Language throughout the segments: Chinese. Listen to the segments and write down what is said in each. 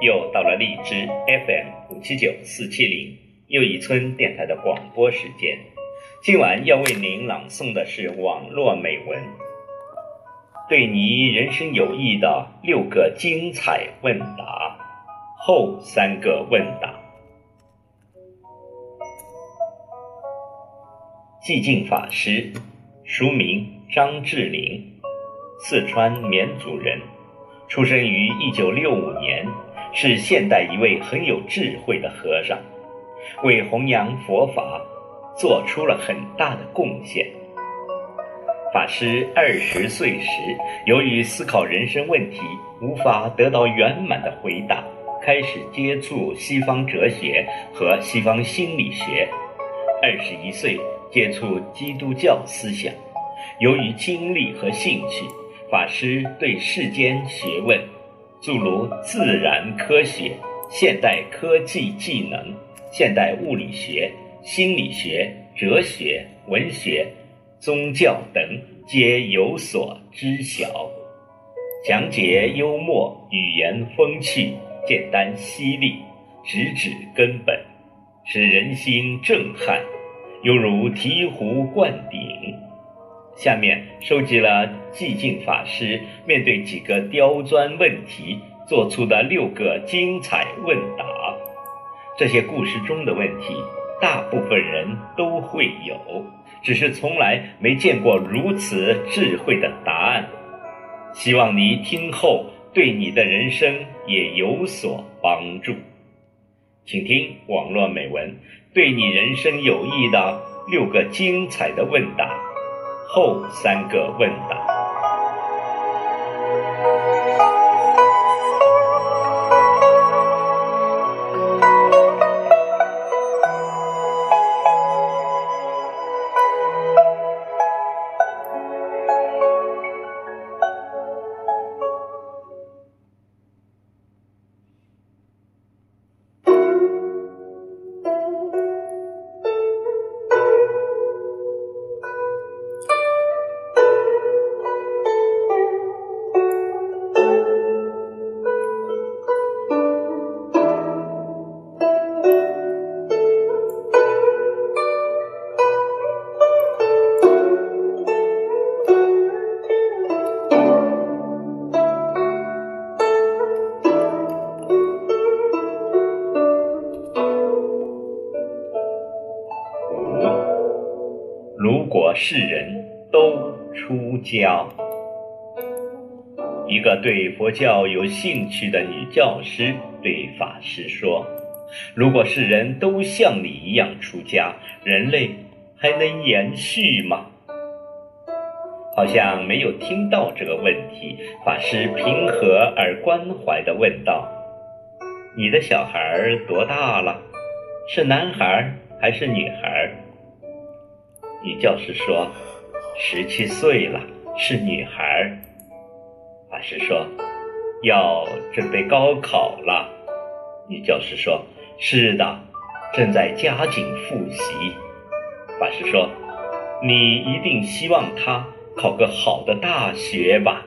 又到了荔枝 FM 五七九四七零又一村电台的广播时间。今晚要为您朗诵的是网络美文，对你人生有益的六个精彩问答后三个问答。寂静法师，俗名张志林，四川绵竹人。出生于一九六五年，是现代一位很有智慧的和尚，为弘扬佛法做出了很大的贡献。法师二十岁时，由于思考人生问题无法得到圆满的回答，开始接触西方哲学和西方心理学。二十一岁接触基督教思想，由于经历和兴趣。法师对世间学问，诸如自然科学、现代科技技能、现代物理学、心理学、哲学、文学、宗教等，皆有所知晓。讲解幽默，语言风趣，简单犀利，直指根本，使人心震撼，犹如醍醐灌顶。下面收集了寂静法师面对几个刁钻问题做出的六个精彩问答。这些故事中的问题，大部分人都会有，只是从来没见过如此智慧的答案。希望你听后对你的人生也有所帮助。请听网络美文，对你人生有益的六个精彩的问答。后三个问答。如果世人都出家，一个对佛教有兴趣的女教师对法师说：“如果世人都像你一样出家，人类还能延续吗？”好像没有听到这个问题，法师平和而关怀地问道：“你的小孩多大了？是男孩还是女孩？”女教师说：“十七岁了，是女孩。”法师说：“要准备高考了。”女教师说：“是的，正在加紧复习。”法师说：“你一定希望她考个好的大学吧？”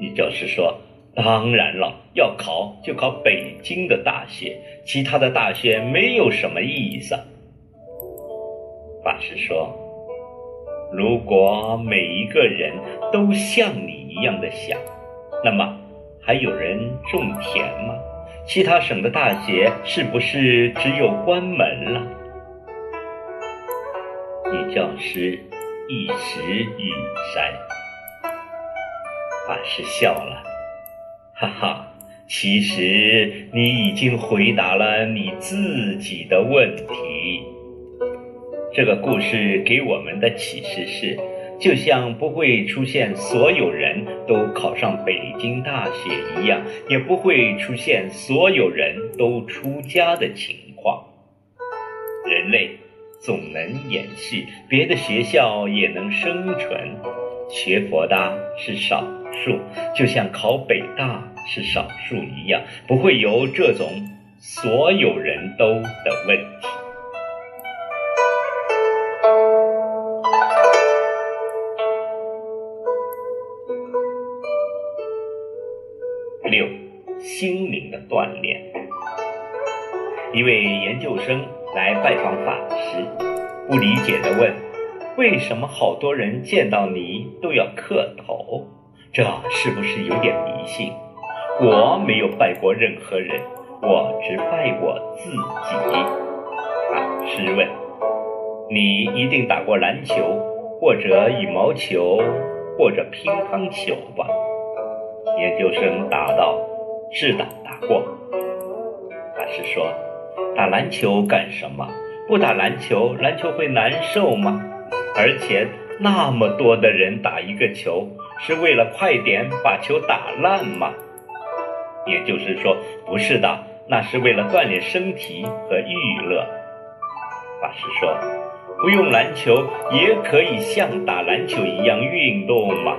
女教师说：“当然了，要考就考北京的大学，其他的大学没有什么意思。”法师说。如果每一个人都像你一样的想，那么还有人种田吗？其他省的大学是不是只有关门了？女教师一时语塞，法师笑了，哈哈，其实你已经回答了你自己的问题。这个故事给我们的启示是：就像不会出现所有人都考上北京大学一样，也不会出现所有人都出家的情况。人类总能演戏，别的学校也能生存。学佛的是少数，就像考北大是少数一样，不会有这种所有人都的问题。心灵的锻炼。一位研究生来拜访法师，不理解地问：“为什么好多人见到你都要磕头？这是不是有点迷信？”我没有拜过任何人，我只拜我自己。法师问：“你一定打过篮球，或者羽毛球，或者乒乓球吧？”研究生答道：“是的，打过。”法师说：“打篮球干什么？不打篮球，篮球会难受吗？而且那么多的人打一个球，是为了快点把球打烂吗？”也就是说：“不是的，那是为了锻炼身体和娱乐。”法师说：“不用篮球也可以像打篮球一样运动吗？”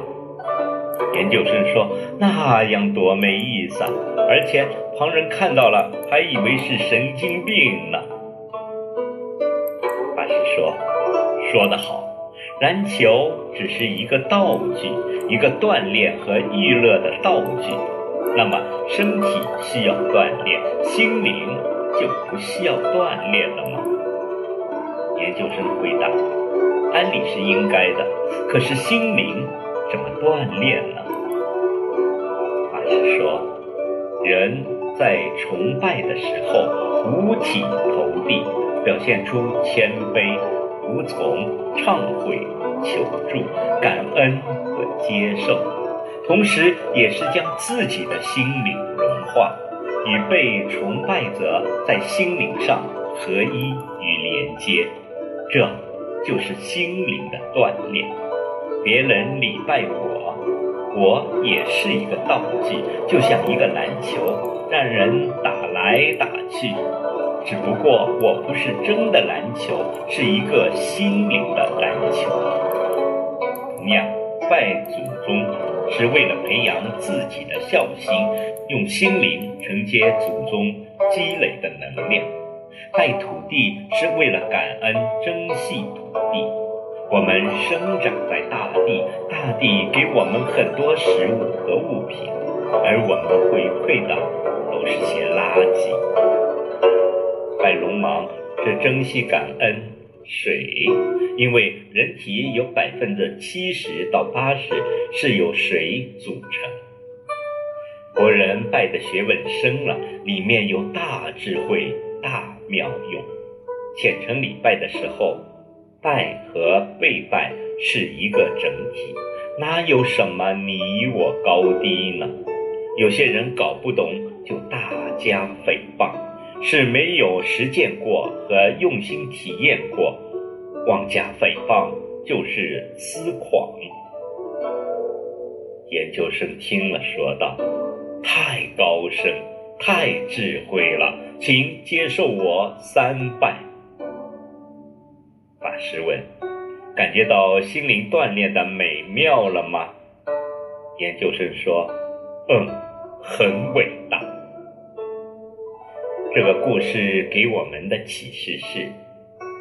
研究生说：“那样多没意思啊，而且旁人看到了还以为是神经病呢。”法师说：“说得好，篮球只是一个道具，一个锻炼和娱乐的道具。那么身体需要锻炼，心灵就不需要锻炼了吗？”研究生回答：“按理是应该的，可是心灵怎么锻炼呢？”说，人在崇拜的时候五体投地，表现出谦卑、服从、忏悔、求助、感恩和接受，同时也是将自己的心灵融化，与被崇拜者在心灵上合一与连接，这就是心灵的锻炼。别人礼拜我。我也是一个道具，就像一个篮球，让人打来打去。只不过我不是真的篮球，是一个心灵的篮球。同样，拜祖宗是为了培养自己的孝心，用心灵承接祖宗积累的能量；拜土地是为了感恩珍惜土地。我们生长在大地，大地给我们很多食物和物品，而我们回馈的都是些垃圾。拜龙王是珍惜感恩水，因为人体有百分之七十到八十是由水组成。国人拜的学问深了，里面有大智慧、大妙用。虔诚礼拜的时候。拜和被拜是一个整体，哪有什么你我高低呢？有些人搞不懂就大加诽谤，是没有实践过和用心体验过，妄加诽谤就是私狂。研究生听了说道：“太高深，太智慧了，请接受我三拜。”法师问：“感觉到心灵锻炼的美妙了吗？”研究生说：“嗯，很伟大。”这个故事给我们的启示是：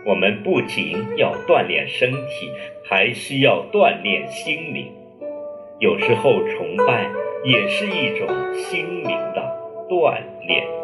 我们不仅要锻炼身体，还需要锻炼心灵。有时候崇拜也是一种心灵的锻炼。